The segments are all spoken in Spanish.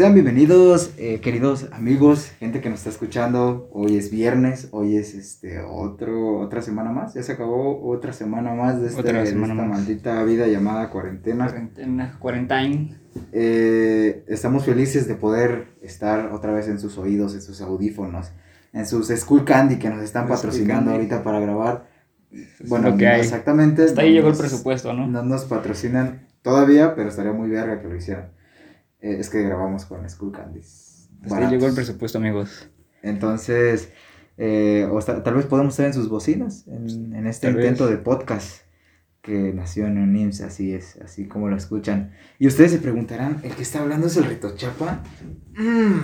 Sean bienvenidos, eh, queridos amigos, gente que nos está escuchando. Hoy es viernes, hoy es este otro otra semana más. Ya se acabó otra semana más de, este, de esta más. maldita vida llamada cuarentena. Cuarentena, quarantine. Eh, estamos felices de poder estar otra vez en sus oídos, en sus audífonos, en sus School Candy que nos están patrocinando ahorita para grabar. Bueno, que exactamente. Hasta ahí llegó el presupuesto, ¿no? No nos patrocinan todavía, pero estaría muy verga que lo hicieran. Eh, es que grabamos con School Candies. Baratos. llegó el presupuesto, amigos. Entonces, eh, o tal vez podemos estar en sus bocinas, en, en este Tal intento vez. de podcast que nació en un IMSS, así es, así como lo escuchan. Y ustedes se preguntarán, ¿el que está hablando es el Rito Chapa? Mm,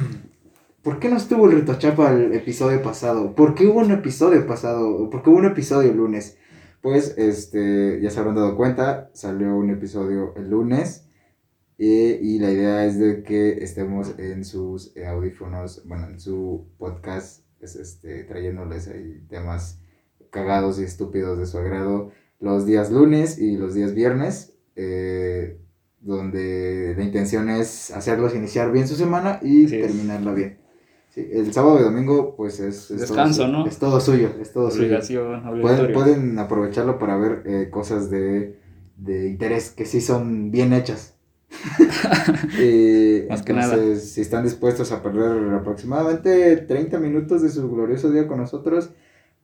¿Por qué no estuvo el Rito Chapa el episodio pasado? ¿Por qué hubo un episodio pasado? ¿Por qué hubo un episodio el lunes? Pues, este, ya se habrán dado cuenta, salió un episodio el lunes. Eh, y la idea es de que estemos en sus eh, audífonos, bueno, en su podcast, es, este, trayéndoles ahí temas cagados y estúpidos de su agrado los días lunes y los días viernes, eh, donde la intención es hacerlos iniciar bien su semana y es. terminarla bien. Sí, el sábado y domingo, pues es, es Descanso, todo, su- ¿no? Es todo suyo, es todo suyo. Pueden, pueden aprovecharlo para ver eh, cosas de, de interés que sí son bien hechas. Eh, Más que entonces, si están dispuestos a perder aproximadamente 30 minutos de su glorioso día con nosotros,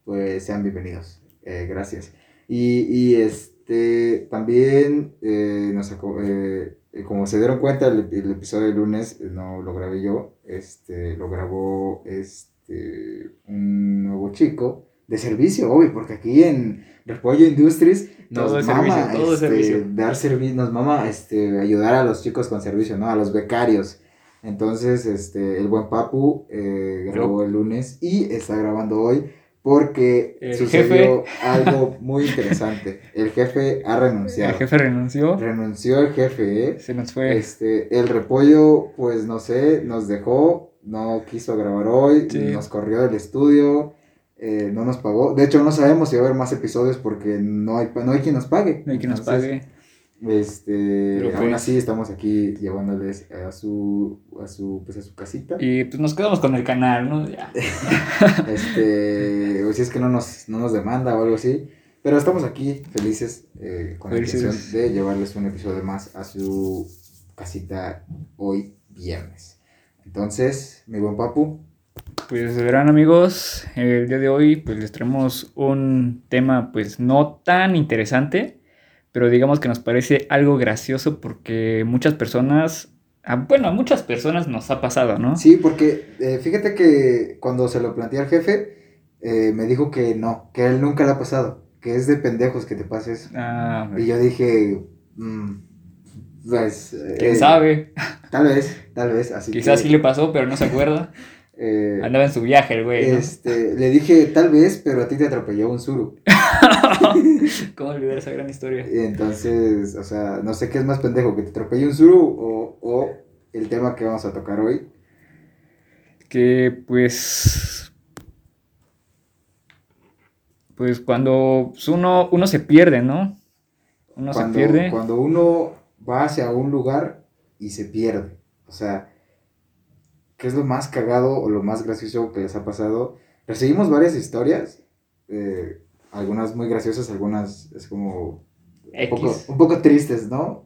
pues sean bienvenidos. Eh, gracias. Y, y, este también eh, nos eh, eh, como se dieron cuenta el, el episodio de lunes no lo grabé yo, este lo grabó este un nuevo chico de servicio, obvio, porque aquí en Repollo Industries nos Todo mama servicio, todo este, servicio. dar servicio, nos mama este ayudar a los chicos con servicio, ¿no? A los becarios. Entonces, este, el buen Papu eh, grabó el lunes y está grabando hoy porque El sucedió algo muy interesante. El jefe ha renunciado. El jefe renunció. Renunció el jefe, ¿eh? Se nos fue. Este, el repollo, pues no sé, nos dejó, no quiso grabar hoy, Sí. nos corrió del estudio, eh, no nos pagó. De hecho, no sabemos si va a haber más episodios porque no hay, no hay quien nos pague. No hay quien nos pague. Este, Pero aún pues- así estamos aquí llevándoles a su, a su, pues a su casita. Y pues nos quedamos con el canal, ¿no? Ya. Este, o si es que no nos, no nos demanda o algo así. Pero estamos aquí felices eh, con la intención de llevarles un episodio más a su casita hoy viernes. Entonces, mi buen papu, Pues verán amigos, el día de hoy pues les traemos un tema pues no tan interesante, pero digamos que nos parece algo gracioso porque muchas personas, ah, bueno, a muchas personas nos ha pasado, ¿no? sí, porque eh, fíjate que cuando se lo planteé al jefe, eh, me dijo que no, que a él nunca le ha pasado, que es de pendejos que te pase eso. Ah, Y yo dije, mm, pues... eh, quién sabe, Tal vez, tal vez, así quizás que, sí le pasó, pero no se acuerda. eh, Andaba en su viaje el güey, ¿no? Este, le dije, tal vez, pero a ti te atropelló un suru. ¿Cómo olvidar esa gran historia? Y Entonces, o sea, no sé qué es más pendejo, que te atropelle un suru o, o el tema que vamos a tocar hoy. Que pues... Pues cuando uno, uno se pierde, ¿no? Uno Cuando, se pierde. cuando uno va hacia un lugar y se pierde. O sea, ¿qué es lo más cagado o lo más gracioso que les ha pasado? Recibimos varias historias, eh, algunas muy graciosas, algunas es como un poco, un poco tristes, ¿no?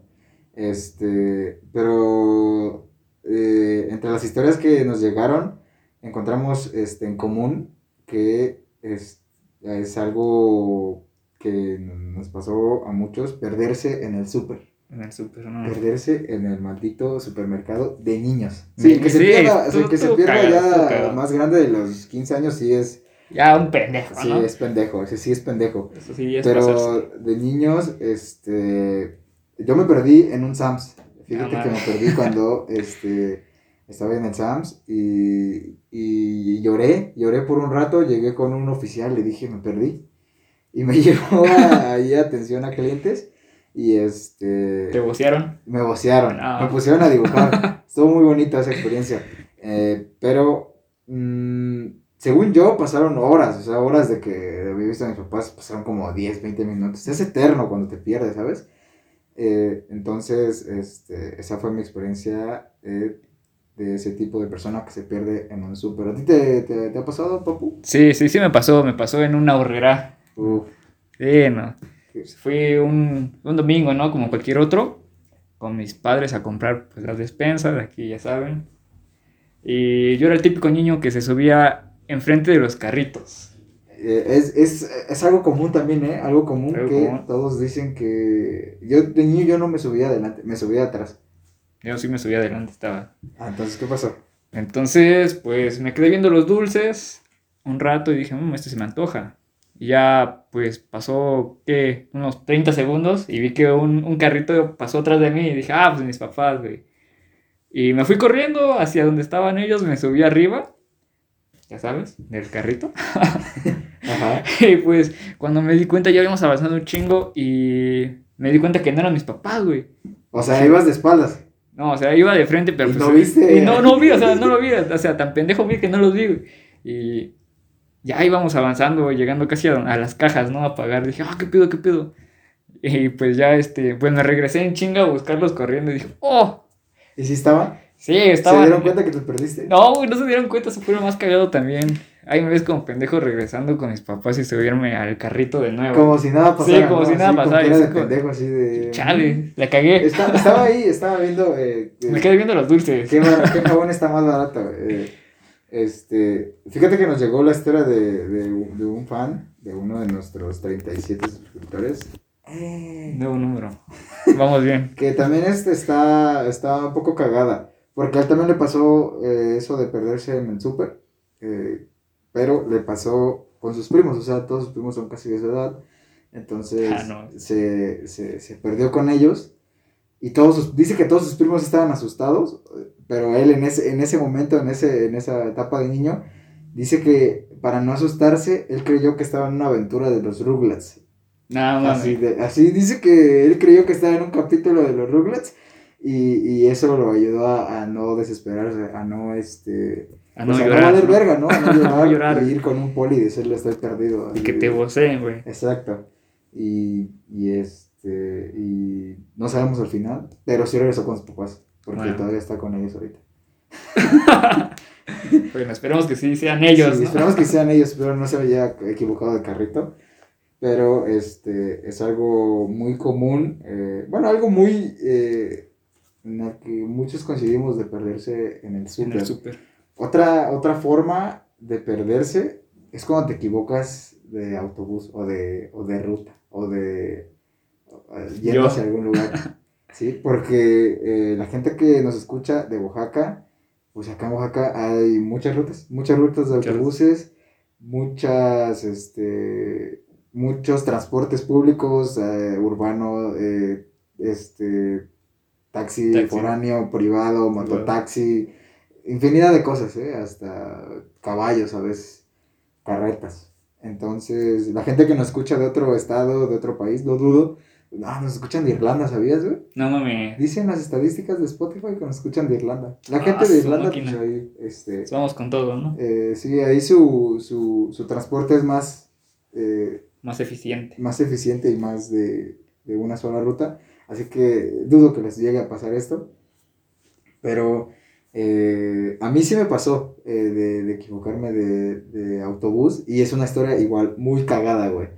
Este, pero eh, entre las historias que nos llegaron, encontramos este, en común que es, es algo que nos pasó a muchos, perderse en el súper, En el súper, ¿no? perderse en el maldito supermercado de niños. Sí, Sí, que se sí, pierda, o sea, tú- que se tú pierda cagas, tú ya más grande de los 15 años, sí es, Ya un pendejo, sí ¿no? es pendejo, ese sí es pendejo. Eso sí, ya es Pero pasarse. de niños, este, yo me perdí en un Sams. Fíjate Ah, que me perdí cuando, este, estaba en el Sams y, y lloré, lloré por un rato, llegué con un oficial, le dije, me perdí. Y me llevó ahí atención a clientes y, este, ¿Te vocearon? me vocearon, Ah. me pusieron a dibujar. Estuvo muy bonita esa experiencia. Eh, pero, mm, según yo, pasaron horas, o sea, horas de que había visto a mis papás, pasaron como 10, 20 minutos. Es eterno cuando te pierdes, ¿sabes? Eh, entonces, este, esa fue mi experiencia eh, de ese tipo de persona que se pierde en un súper. ¿A ti te, te, te ha pasado, papu? Sí, sí, sí me pasó, me pasó en una horrera. Uf. Sí, no. Fui un, un domingo, ¿no? Como cualquier otro, con mis padres a comprar pues, las despensas, aquí ya saben. Y yo era el típico niño que se subía enfrente de los carritos. Eh, es, es, es algo común también, ¿eh? Algo común Algo que común. todos dicen que... Yo de niño yo no me subía adelante, me subía atrás. Yo sí me subía adelante, estaba. Ah, entonces, ¿qué pasó? Entonces, pues me quedé viendo los dulces un rato y dije, mmm, este se me antoja. Ya, pues pasó, ¿qué? Unos 30 segundos y vi que un, un carrito pasó atrás de mí y dije, ah, pues mis papás, güey. Y me fui corriendo hacia donde estaban ellos, me subí arriba, ya sabes, del carrito. Ajá. y pues cuando me di cuenta ya habíamos avanzado un chingo y me di cuenta que no eran mis papás, güey. O sea, ibas de espaldas. No, o sea, iba de frente, pero ¿Y pues. no viste? Y no, no vi, o sea, no lo vi. O sea, tan pendejo vi que no los vi, güey. Y ya íbamos avanzando, llegando casi a, a las cajas, ¿no? A pagar. Dije, ah, ¿qué pido, qué pido? Y pues ya, este, pues me regresé en chinga a buscarlos corriendo y dije, oh, ¿Y si estaban? sí, ¿Se estaban. dieron cuenta que te perdiste? No, no se dieron cuenta, se fueron más cagado también. Ahí me ves como pendejo regresando con mis papás y subirme al carrito de nuevo. Como si nada pasara. Sí, como ¿no? si nada con pasara, de como- pendejo, así de... Chale, la cagué. Está- estaba ahí, estaba viendo... Eh, eh, Me quedé viendo los dulces. ¿Qué, qué jabón está más barato? Eh, este, fíjate que nos llegó la historia de, de, un- de un fan, de uno de nuestros 37 suscriptores. Eh, Nuevo número. Vamos bien. que también este está, está un poco cagada. Porque a él también le pasó eh, eso de perderse en el súper. eh, pero le pasó con sus primos. O sea, todos sus primos son casi de su edad. Entonces Ah, no. se, se, se perdió con ellos. Y todos sus- dice que todos sus primos estaban asustados. Pero él en ese, en ese momento, en, ese, en esa etapa de niño, dice que para no asustarse, él creyó que estaba en una aventura de los Rugrats. Nada más. Así, de- así dice que él creyó que estaba en un capítulo de los Rugrats y, y eso lo ayudó a, a no desesperarse, a no este A no pues, a llorar. valer ¿no? verga, ¿no? A no llorar, no llorar. y ir con un poli y decirle estoy perdido. Y que te voceen, güey. Exacto. Y, y este y no sabemos al final, pero sí regresó con sus papás, porque Bueno. todavía está con ellos ahorita. Bueno, esperemos que sí sean ellos. Sí, ¿no? esperamos que sean ellos, pero no se haya equivocado de carrito. Pero este es algo muy común, eh, bueno, algo muy eh, en el que muchos coincidimos de perderse en el súper. el. Otra, otra forma de perderse es cuando te equivocas de autobús o de, o de ruta o de yendo Yo. hacia algún lugar. Sí, porque eh, la gente que nos escucha de Oaxaca, pues acá en Oaxaca hay muchas rutas, muchas rutas de autobuses, muchas, este, muchos transportes públicos, eh, urbano, eh, este, taxi, Taxi. foráneo, privado, mototaxi, infinidad de cosas, ¿eh? hasta caballos a veces, carretas. Entonces, la gente que nos escucha de otro estado, de otro país, lo dudo, no, nos escuchan de Irlanda, ¿sabías, güey? No mames. Dicen las estadísticas de Spotify que nos escuchan de Irlanda. La Ah, gente de Irlanda, pues ahí, este, Vamos con todo, ¿no? eh, sí, ahí su, su, su transporte es más, eh, Más eficiente. más eficiente y más de, de una sola ruta. Así que dudo que les llegue a pasar esto. Pero eh, a mí sí me pasó eh, de, de equivocarme de, de autobús. Y es una historia igual muy cagada, güey.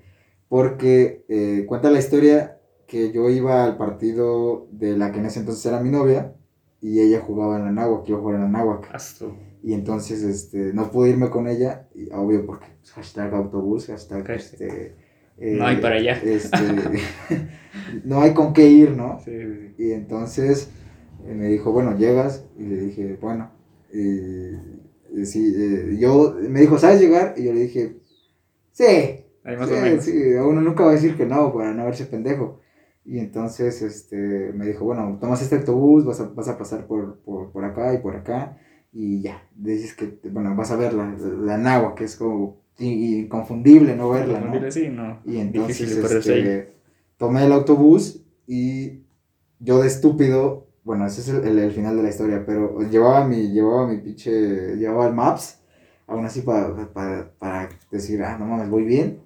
Porque eh, cuenta la historia que yo iba al partido de la que en ese entonces era mi novia. Y ella jugaba en la náhuac, yo jugaba en la náhuac. Y entonces este, no pude irme con ella, y, obvio porque pues, hashtag autobús, hashtag este, No hay para allá. este, no hay con qué ir, ¿no? Sí, sí. Y entonces eh, me dijo, bueno, llegas, y le dije, bueno, y, y sí, eh, yo, me dijo, ¿sabes llegar? Y yo le dije, sí, Ahí más sí, o menos. sí, uno nunca va a decir que no para no verse pendejo. Y entonces este, me dijo, bueno, tomas este autobús, vas a, vas a pasar por, por, por acá y por acá, y ya, dices que, bueno, vas a ver la, la Nahua, que es como inconfundible no verla, ¿no? Sí, no. Y entonces este, tomé el autobús y yo de estúpido, bueno, ese es el, el- el final de la historia, pero llevaba mi, llevaba mi pinche, llevaba el Maps, aún así para, para, para decir, ah, no mames, voy bien.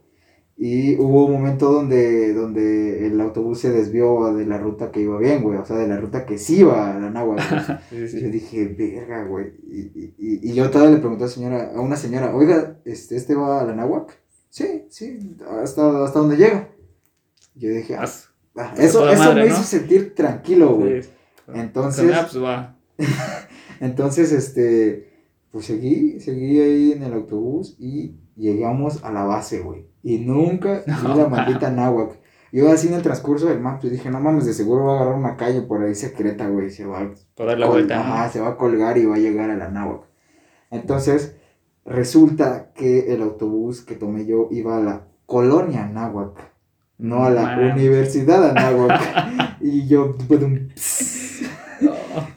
Y hubo un momento donde, donde el autobús se desvió de la ruta que iba bien, güey. O sea, de la ruta que sí iba a la güey. Yo dije, verga, güey. Y, y, y, yo todavía le pregunté a, señora, a una señora, oiga, ¿este, este va a la? Sí, sí, hasta, hasta donde llega. Yo dije, ah, ah eso, eso me hizo sentir tranquilo, güey. Entonces, pues, entonces, este, pues seguí, seguí ahí en el autobús y llegamos a la base, güey. Y nunca vi la maldita náhuac. Yo así en el transcurso del map, pues dije, no mames, de seguro va a agarrar una calle por ahí secreta, güey. Se va a... dar la vuelta. Ajá, se va a colgar y va a llegar a la náhuac. Entonces, resulta que el autobús que tomé yo iba a la colonia náhuac, no a la universidad Anáhuac. y yo, pues,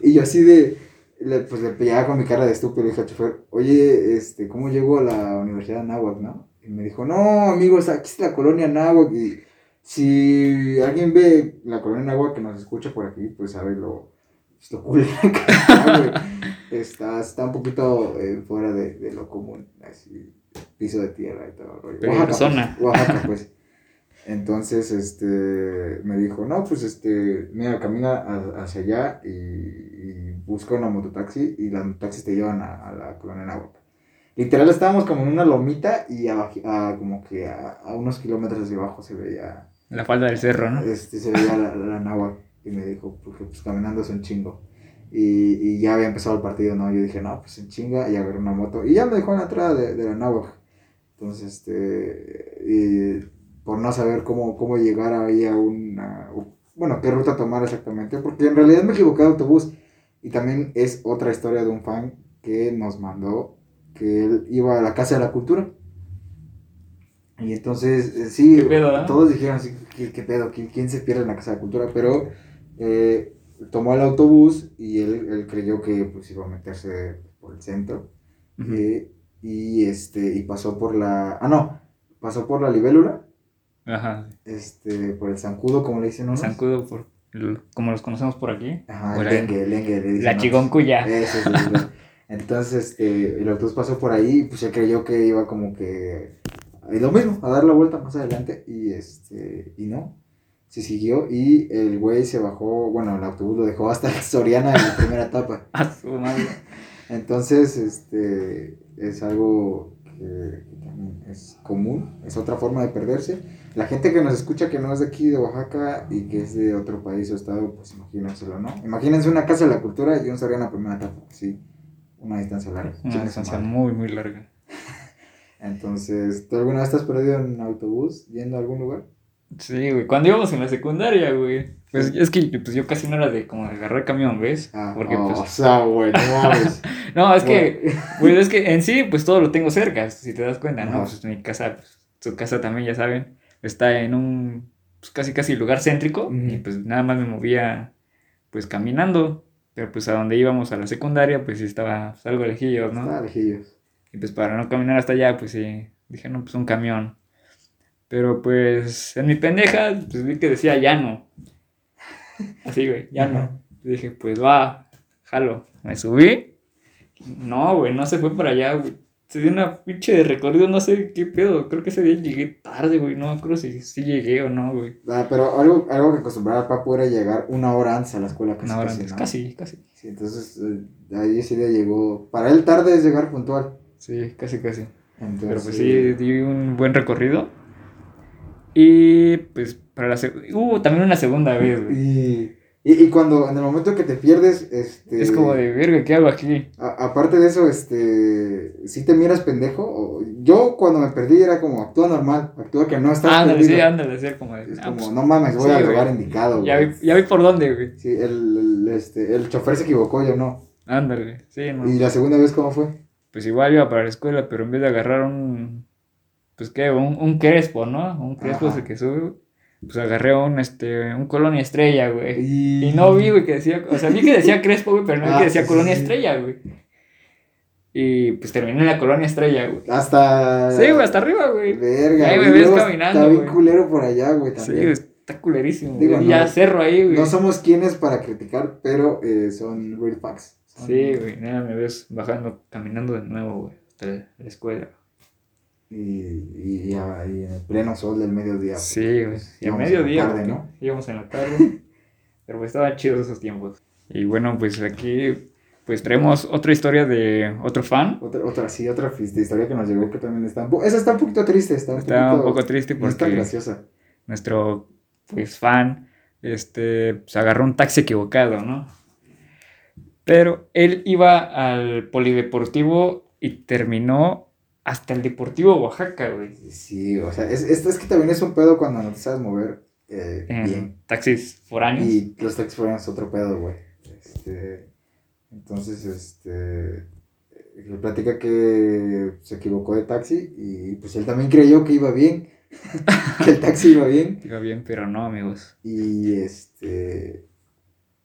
y yo así de, le, pues le pillaba con mi cara de estúpido y dije al chofer, oye, este, ¿cómo llego a la universidad Anáhuac, no? Y me dijo, no, amigos, aquí está la colonia Náhuac. Y si alguien ve la colonia Náhuac que nos escucha por aquí, pues sabe lo, pues, lo cool está, está un poquito eh, fuera de, de, lo común, así, piso de tierra y todo. Oaxaca, pues, Oaxaca, pues. Entonces, este, me dijo, no, pues, este, mira, camina hacia allá y, y busca una mototaxi y las mototaxis te llevan a, a la colonia Náhuac. Literal estábamos como en una lomita y abajo, como que a, unos kilómetros hacia abajo se veía... La falda del cerro, ¿no? Este, se veía la, la y me dijo, porque pues caminando es un chingo. Y, y, ya había empezado el partido, ¿no? Yo dije, no, pues en chinga y agarré una moto. Y ya me dejó en la entrada de, de la náhuatl. Entonces, este, y por no saber cómo, cómo llegar ahí a una, bueno, qué ruta tomar exactamente, porque en realidad me equivoqué de autobús. Y también es otra historia de un fan que nos mandó que él iba a la Casa de la Cultura. Y entonces, eh, sí, todos dijeron así, ¿qué, pedo? ¿Quién, se pierde en la Casa de la Cultura? Pero eh, tomó el autobús y él, él, creyó que pues iba a meterse por el centro. Eh, y este, y pasó por la, ah no, pasó por la libélula. Ajá. Este, por el zancudo, como le dicen unos. Zancudo, por, como los conocemos por aquí. Ajá, el lengue, el lengue. La chigoncuya. Eso es, Entonces, este, el autobús pasó por ahí y pues él creyó que iba como que lo mismo, a dar la vuelta más adelante y este, y no, se siguió y el güey se bajó, bueno, el autobús lo dejó hasta Soriana en la primera etapa. Entonces, este, es algo que, también es común, es otra forma de perderse. La gente que nos escucha que no es de aquí de Oaxaca y que es de otro país o estado, pues imagínenselo, ¿no? Imagínense una casa de la cultura y un Soriana primera etapa, sí una distancia larga. Una distancia muy, muy larga. Entonces, ¿tú alguna vez has perdido en autobús yendo a algún lugar? Sí, güey. Cuando íbamos en la secundaria, güey. Pues es que pues, yo casi no era de como de agarrar camión, ¿ves? Ah, Porque, pues... O sea, güey, no no, es que, pues es que en sí, pues todo lo tengo cerca, si te das cuenta, ¿no? Pues mi casa, pues, su casa también, ya saben, está en un, pues casi casi lugar céntrico. Y pues nada más me movía, pues caminando. Pero pues a donde íbamos a la secundaria, pues sí estaba pues, algo lejillos, ¿no? Estaba lejillos. Y pues para no caminar hasta allá, pues sí, dije, no, pues un camión. Pero pues en mi pendeja, pues vi que decía llano. Así, güey, llano. Y dije, pues va, jalo. Me subí. No, güey, no se fue para allá, güey se dio una pinche de recorrido, no sé qué pedo. Creo que ese día llegué tarde, güey. No creo si sí llegué o no, güey. Ah, pero algo, algo que acostumbraba al papu era llegar una hora antes a la escuela. Casi, una hora antes, casi, casi. Sí, entonces eh, ahí ese día llegó. Para él tarde es llegar puntual. Sí, casi, casi. pero pues sí, di un buen recorrido. Y pues para la segunda. Hubo también una segunda vez, güey. Y y, y, cuando, en el momento que te pierdes, este... Es como de, verga, ¿qué hago aquí? aparte de eso, este... Si te miras pendejo, yo cuando me perdí era como, actúa normal, actúa que no estás ándale, Sí, ándale, sí, como de... Es ah, como, pues, no mames, voy al lugar indicado, ya vi, ya vi por dónde, güey. Sí, el, el, este, el chofer se equivocó, yo no. Ándale, sí, no. ¿Y la segunda vez cómo fue? Pues igual iba para la escuela, pero en vez de agarrar un... Pues qué, un, un crespo, ¿no? Un crespo es el que sube, pues agarré un, este, un Colonia Estrella, güey. Y... no vi, güey, que decía, o sea, vi que decía Crespo, güey, pero no vi que ah, decía Colonia Estrella, güey. Y pues terminé en la Colonia Estrella, güey. Hasta... Sí, güey, hasta arriba, güey. Verga, Ahí me ves caminando, Está bien culero por allá, güey, también. Sí, está culerísimo, Digo, ya cerro ahí, güey. No somos quienes para criticar, pero eh, son real facts. Sí, güey, nada, me ves bajando, caminando de nuevo, güey, hasta la escuela. Y, y, ya- y en pleno sol del mediodía. Sí, pues, Y a íbamos en la mediodía, tarde, porque ¿no? íbamos en la tarde. pero pues estaban chidos esos tiempos. Y bueno, pues aquí pues traemos otra historia de otro fan. Otra, otra, sí, otra historia que nos llegó que también está un. Esa está un poquito triste, está un Está un poquito... poco triste no está porque graciosa. nuestro pues fan este se agarró un taxi equivocado, ¿no? Pero él iba al polideportivo y terminó hasta el Deportivo Oaxaca, güey. Sí, o sea, es, es, es que también es un pedo cuando no te sabes mover eh, En bien. taxis foráneos. Y los taxis fueron es otro pedo, güey. Este, entonces, este, le platica que se equivocó de taxi y pues él también creyó que iba bien, que el taxi iba bien Iba bien, pero no, amigos. y este,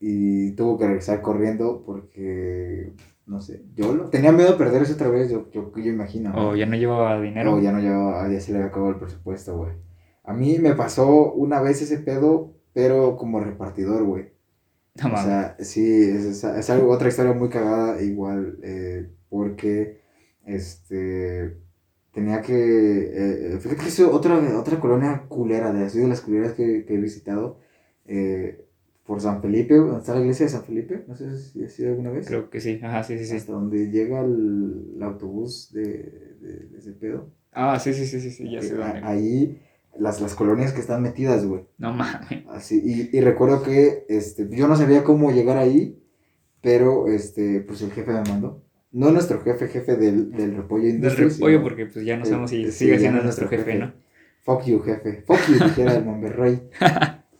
y tuvo que regresar corriendo porque, no sé, yo lo, tenía miedo de perder eso otra vez, yo, yo, yo imagino. ¿no? O ya no llevaba dinero. No, ya no llevaba, ya se le había acabado el presupuesto, güey. A mí me pasó una vez ese pedo, pero como repartidor, güey. No O sea, sí, es, es- es algo, otra historia muy cagada, igual, eh, porque, este, tenía que, eh, eh, fíjate que es otra, otra colonia culera, de así de las culeras que, que he visitado, eh, por San Felipe, donde está la iglesia de San Felipe, no sé si has ido alguna vez, Creo que sí. Ajá, sí, sí, sí. hasta donde llega el, el autobús de, de, de ese pedo. Ah, sí, sí, sí, sí, sí, ya sé Eh, dónde. a- ahí, las, las colonias que están metidas, güey. No mames. Así, y, y recuerdo que este, yo no sabía cómo llegar ahí, pero este, pues el jefe me mandó. No nuestro jefe, jefe del, del repollo Del Industries. repollo, porque pues ya no sabemos si sí, sigue siendo nuestro jefe, jefe. ¿no? Fuck you, jefe. Fuck you, dijera el Monterrey.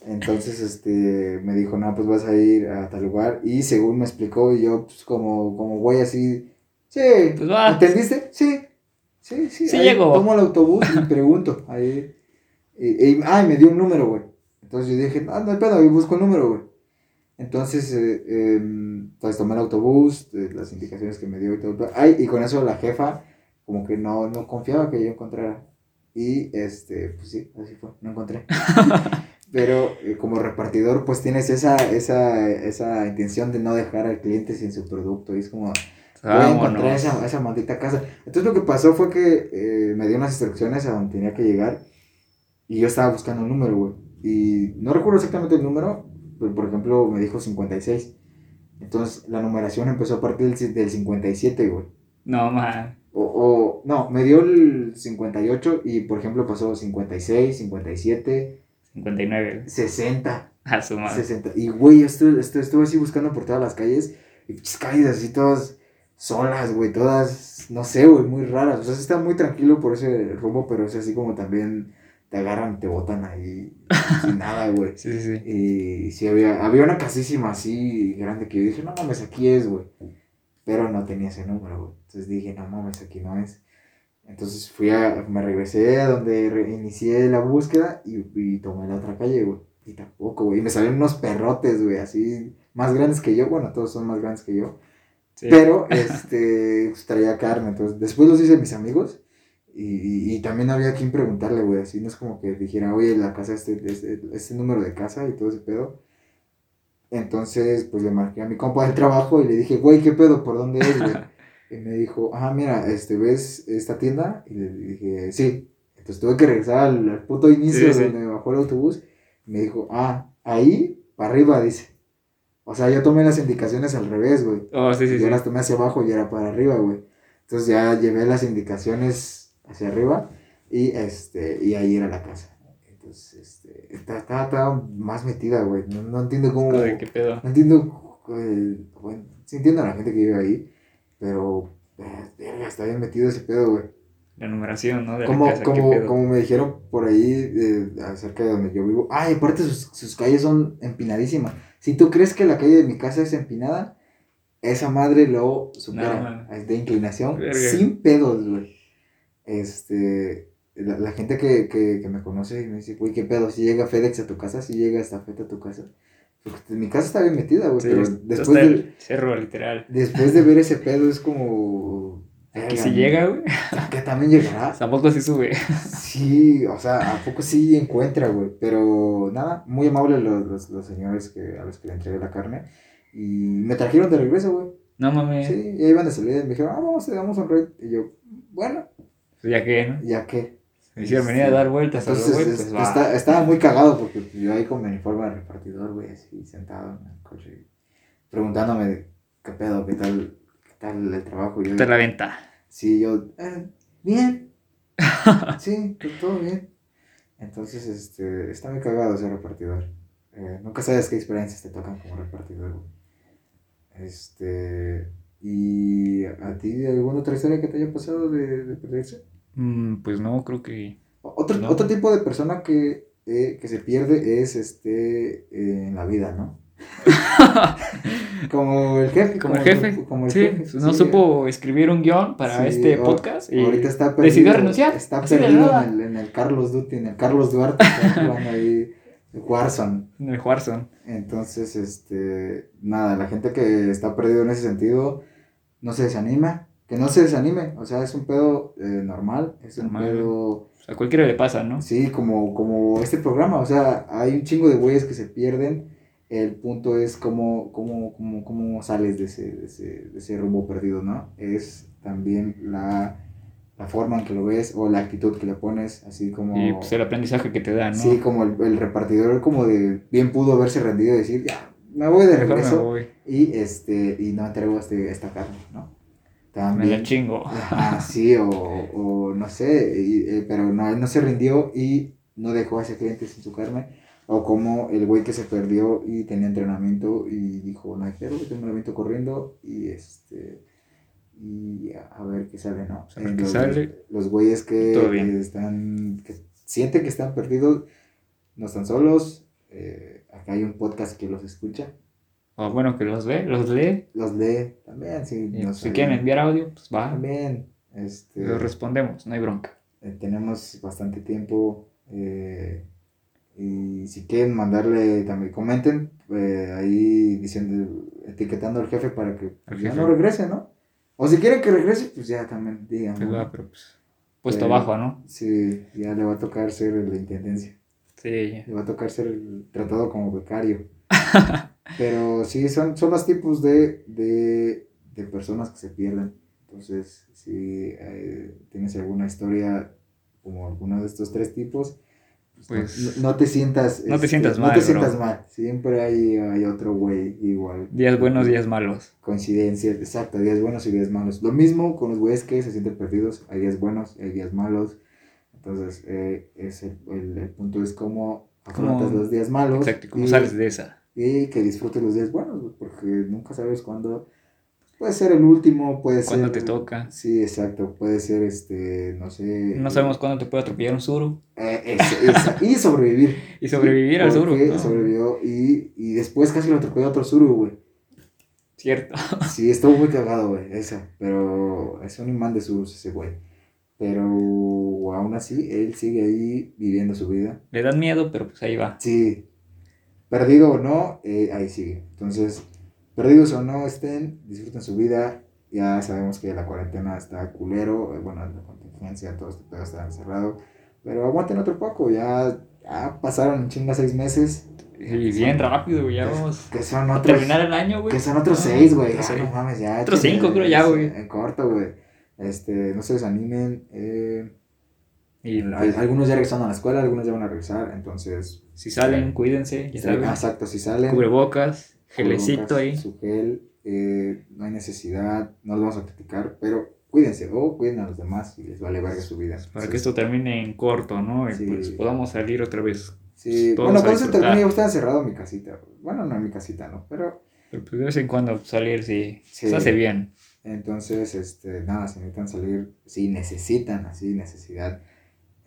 Entonces, este, me dijo, no, pues vas a ir a tal lugar. Y según me explicó, y yo, pues como, como güey así, sí, Pues va. ¿entendiste? Sí, sí, sí. Sí ahí llego. Tomo el autobús y pregunto. Ahí, y, y- ay, me dio un número, güey. Entonces yo dije, no, no hay pedo, y busco el número, güey. Entonces, eh, em, pues tomé el autobús, eh, las indicaciones que me dio y todo. todo. Ay, y con eso la jefa, como que no, no confiaba que yo encontrara. Y, este, pues sí, así fue, no encontré. Pero eh, como repartidor, pues tienes esa, esa, esa intención de no dejar al cliente sin su producto. Y es como, voy a encontrar esa, esa maldita casa. Entonces lo que pasó fue que eh, me dio unas instrucciones a donde tenía que llegar y yo estaba buscando un número, güey. Y no recuerdo exactamente el número, pero por ejemplo me dijo 56. Entonces la numeración empezó a partir del, del 57, güey. No mames. O, o, no, me dio el 58 y por ejemplo pasó 56, 57, 59. 60. A su madre. 60. Y güey, yo estuve, estuve, estuve así buscando por todas las calles. Y pinches calles así todas solas, güey. Todas, no sé, güey, muy raras. O sea, sí está muy tranquilo por ese rumbo, pero es así como también te agarran, te botan ahí sin nada, güey. Sí, sí, sí. Y sí, había, había una casísima así grande que yo dije, no mames, aquí es, güey. Pero no tenía ese número, güey. Entonces dije, no mames, aquí no es. Entonces fui a, me regresé a donde inicié la búsqueda y, y tomé la otra calle, güey. Y tampoco, güey. Y me salieron unos perrotes, güey, así más grandes que yo. Bueno, todos son más grandes que yo. Sí. Pero, este, pues, traía carne. Entonces, después los hice mis amigos. Y, y, y también había quien preguntarle, güey. Así no es como que dijera, oye, la casa, este, este, este número de casa y todo ese pedo. Entonces, pues le marqué a mi compa del trabajo y le dije, güey, ¿qué pedo? ¿Por dónde es, güey? Y me dijo, ah, mira, este, ¿ves esta tienda? Y le dije, sí. Entonces tuve que regresar al, al puto inicio Sí, sí. donde me bajó el autobús. Y me dijo, ah, ahí, para arriba, dice. O sea, yo tomé las indicaciones al revés, güey. Oh, sí, sí, yo sí. las tomé hacia abajo y era para arriba, güey. Entonces ya llevé las indicaciones hacia arriba y, este, y ahí era la casa. Entonces, este, está- estaba, estaba más metida, güey. No, no entiendo cómo... Joder, qué pedo. No entiendo, eh, bueno, sí entiendo a la gente que vive ahí, pero, eh, está bien metido ese pedo, güey. La numeración, ¿no? De Como, la casa, qué como, como me dijeron por ahí eh, acerca de donde yo vivo, ay, aparte sus, sus calles son empinadísimas. Si tú crees que la calle de mi casa es empinada, esa madre lo supera de inclinación Verga. sin pedos, güey. Este, la, la gente que, que, que me conoce y me dice, güey, ¿qué pedo? Si llega FedEx a tu casa, si llega esta feta a tu casa. Mi casa está bien metida, güey, Sí, pero después de, cerro, literal. después de ver ese pedo es como... Que si llega, güey. Que también llegará. Tampoco se sube. Sí, o sea, ¿a poco sí encuentra, güey? Pero nada, muy amables los, los, los señores que, a los que le entregué la carne. Y me trajeron de regreso, güey. No mames. Sí, ya iban de salida y me dijeron, ah, vamos, te damos un ride. Y yo, bueno. Pues ya que, ¿no? Ya que. Me hicieron venir a dar vueltas a Entonces, pues es- va. está- estaba muy cagado porque yo ahí con mi uniforme de repartidor, güey, así sentado en el coche, preguntándome qué pedo, qué tal, qué tal el trabajo. Yo, Te la venta. Sí, yo, eh, bien. sí, to- todo bien. Entonces, este, está muy cagado ser repartidor. Eh, nunca sabes qué experiencias te tocan como repartidor, güey. Este, ¿y a ti alguna otra historia que te haya pasado de, de perderse? Mm, pues no, creo que. Otro, No. otro tipo de persona que, eh, que se pierde es este eh, en la vida, ¿no? como el jefe. Como el jefe. Como el sí, jefe. no sí. supo escribir un guion para Sí, este o- podcast y Ahorita está perdido. decidió renunciar. Está perdido en el, en el Carlos Duty, en el Carlos Duarte. Está jugando ahí Warzone. en el Warzone. Entonces, este, nada, la gente que está perdido en ese sentido, no se desanima, que no se desanime, o sea, es un pedo eh, normal, es un Normal. pedo, A cualquiera le pasa, ¿no? sí, como, como este programa, o sea, hay un chingo de güeyes que se pierden, el punto es cómo, cómo, cómo, cómo sales de ese, de, ese, de ese rumbo perdido, ¿no? Es también la, la forma en que lo ves o la actitud que le pones, así como... Y pues el aprendizaje que te da, ¿no? Sí, como el, el repartidor, como de bien pudo haberse rendido y decir, ya, me voy de regreso voy. y, este, y no entrego este, esta carne, ¿no? Me la También. chingo. Ajá, sí, o, o no sé, y, eh, pero no, él no se rindió y no dejó a ese cliente sin su carne. O como el güey que se perdió y tenía entrenamiento y dijo, no hay pedo, tengo entrenamiento corriendo y este y a, ver qué sale, ¿no? A ver qué los, sale. Los güeyes que, que están, que sienten que están perdidos, no están solos. eh, acá hay un podcast que los escucha, O bueno, que los ve, los lee. los lee también, sí. Y si quieren enviar audio, pues va. También, este, Lo respondemos, no hay bronca. eh, tenemos bastante tiempo eh, y si quieren mandarle también comenten eh, ahí diciendo etiquetando al jefe para que pues, ya no regrese no o si quieren que regrese pues ya también digan Pues va, pero pues. Puesto abajo, ¿no? sí ya le va a tocar ser de intendencia Sí. le va a tocar ser tratado como becario pero sí son son los tipos de, de, de personas que se pierden entonces si eh, tienes alguna historia como alguno de estos tres tipos pues, Pues, no, no te sientas no te sientas no mal, te bro. sientas mal siempre hay, hay otro güey igual Días buenos, días malos. coincidencias exacto días buenos y días malos lo mismo con los güeyes que se sienten perdidos hay días buenos hay días malos entonces eh, es el, el- el punto es cómo afrontas los días malos Exacto, ¿cómo y, sales de esa? Y que disfrutes los días buenos güey, porque nunca sabes cuándo puede ser el último puede Cuando ser te toca. sí exacto puede ser este no sé No sabemos cuándo te puede atropellar un suru. eh, es- es- y sobrevivir Y sobrevivir al suru. ¿no? sobrevivió y, y después casi lo atropelló otro suru, güey. Cierto. Sí, estuvo muy cagado, güey, esa. Pero es un imán de surus ese güey. Pero aún así, él sigue ahí viviendo su vida. Le dan miedo, pero pues ahí va. Sí, perdido o no, eh, ahí sigue. Entonces, perdidos o no estén, disfruten su vida. Ya sabemos que la cuarentena está culero. eh, Bueno, la contingencia, todo este pedo está encerrado. Pero aguanten otro poco, ya, ya pasaron chinga seis meses. Y bien rápido, güey, ya Que- vamos Que son a otros. terminar el año, güey. Que son otros Ah, seis, güey. seis. no mames, ya. Otros cinco, creo ya, güey. En corto, güey. Este, no se desanimen. Eh, Y pues, algunos ya regresaron a la escuela, algunos ya van a regresar. Entonces, si salen, cuídense, ya ah, exacto, si salen. Cubrebocas, gelecito ahí. Su gel. eh, no hay necesidad, no los vamos a criticar, pero cuídense o cuiden a los demás y les vale verga su vida. Para que esto termine en corto, ¿no? Y Sí. pues podamos salir otra vez. Sí, todos bueno, cuando se termine, yo estaba encerrado en mi casita. Bueno, no en mi casita, ¿no? Pero Pero pues de vez en cuando salir sí, Sí. se hace bien. Entonces, este, nada, si necesitan salir, si necesitan así necesidad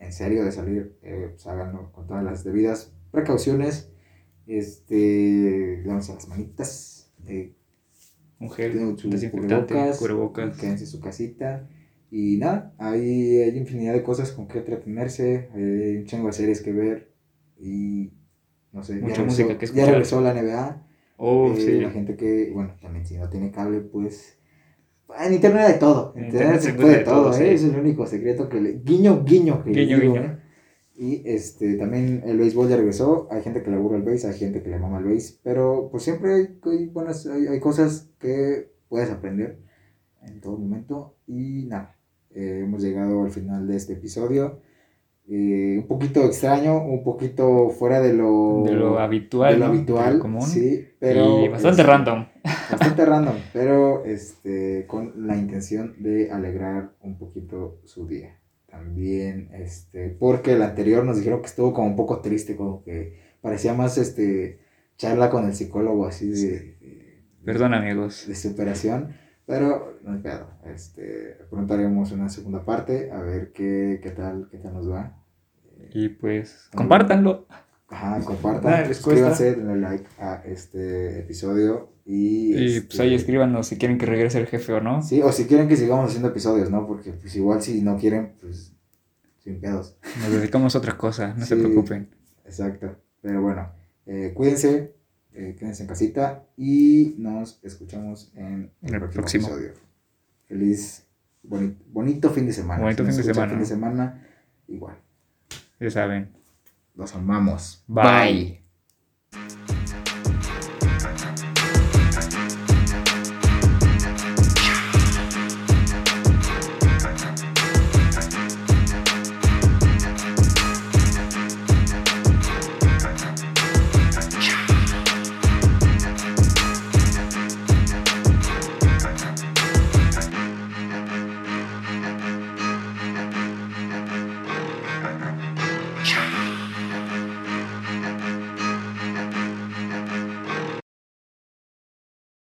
en serio de salir, eh, pues háganlo con todas las debidas precauciones. Este, lávense las manitas, eh, Un gel, Tienen su desinfectante, cubrebocas. cubrebocas. quédense en su casita. Y nada, hay, hay infinidad de cosas con que entretenerse, hay un chingo de series que ver y no sé, Mucha ya, música regresó, que ya escuchar. regresó la NBA. Oh, Eh, sí. La gente que, bueno, también si no tiene cable, pues. En internet hay todo. En internet se puede todo, todo, sí. ¿eh? Ese es el único secreto que le. Guiño, guiño. Que Guiño, digo, guiño. ¿eh? Y este, también el béisbol ya regresó. Hay gente que le aburre el béis, hay gente que le mama el béis. Pero pues siempre hay, hay buenas, hay, hay cosas que puedes aprender en todo momento. Y nada. eh, hemos llegado al final de este episodio. Eh, un poquito extraño, un poquito fuera de lo, de lo habitual, de lo ¿no? habitual, común. sí, pero y bastante este, random. Bastante random, pero este con la intención de alegrar un poquito su día. También este porque el anterior nos dijeron que estuvo como un poco triste, como que parecía más este charla con el psicólogo así de, de- Perdón, amigos. de superación, pero no hay pedo. Este, pronto haremos una segunda parte a ver qué, qué tal qué tal nos va. Y pues, compártanlo. Ajá, compartan, les cuesta. suscríbanse, denle like a este episodio y, Y este, pues ahí escríbanos si quieren que regrese el jefe o no. Sí, o si quieren que sigamos haciendo episodios, ¿no? Porque pues igual si no quieren, pues sin pedos. Nos dedicamos a otra cosa, no se preocupen. Exacto. Pero bueno, eh, cuídense, eh, quédense en casita y nos escuchamos en el, En el próximo, próximo. episodio. Feliz, boni- bonito fin de semana. Bonito Si fin de semana. fin de semana, igual. Ya saben. Los amamos. Bye.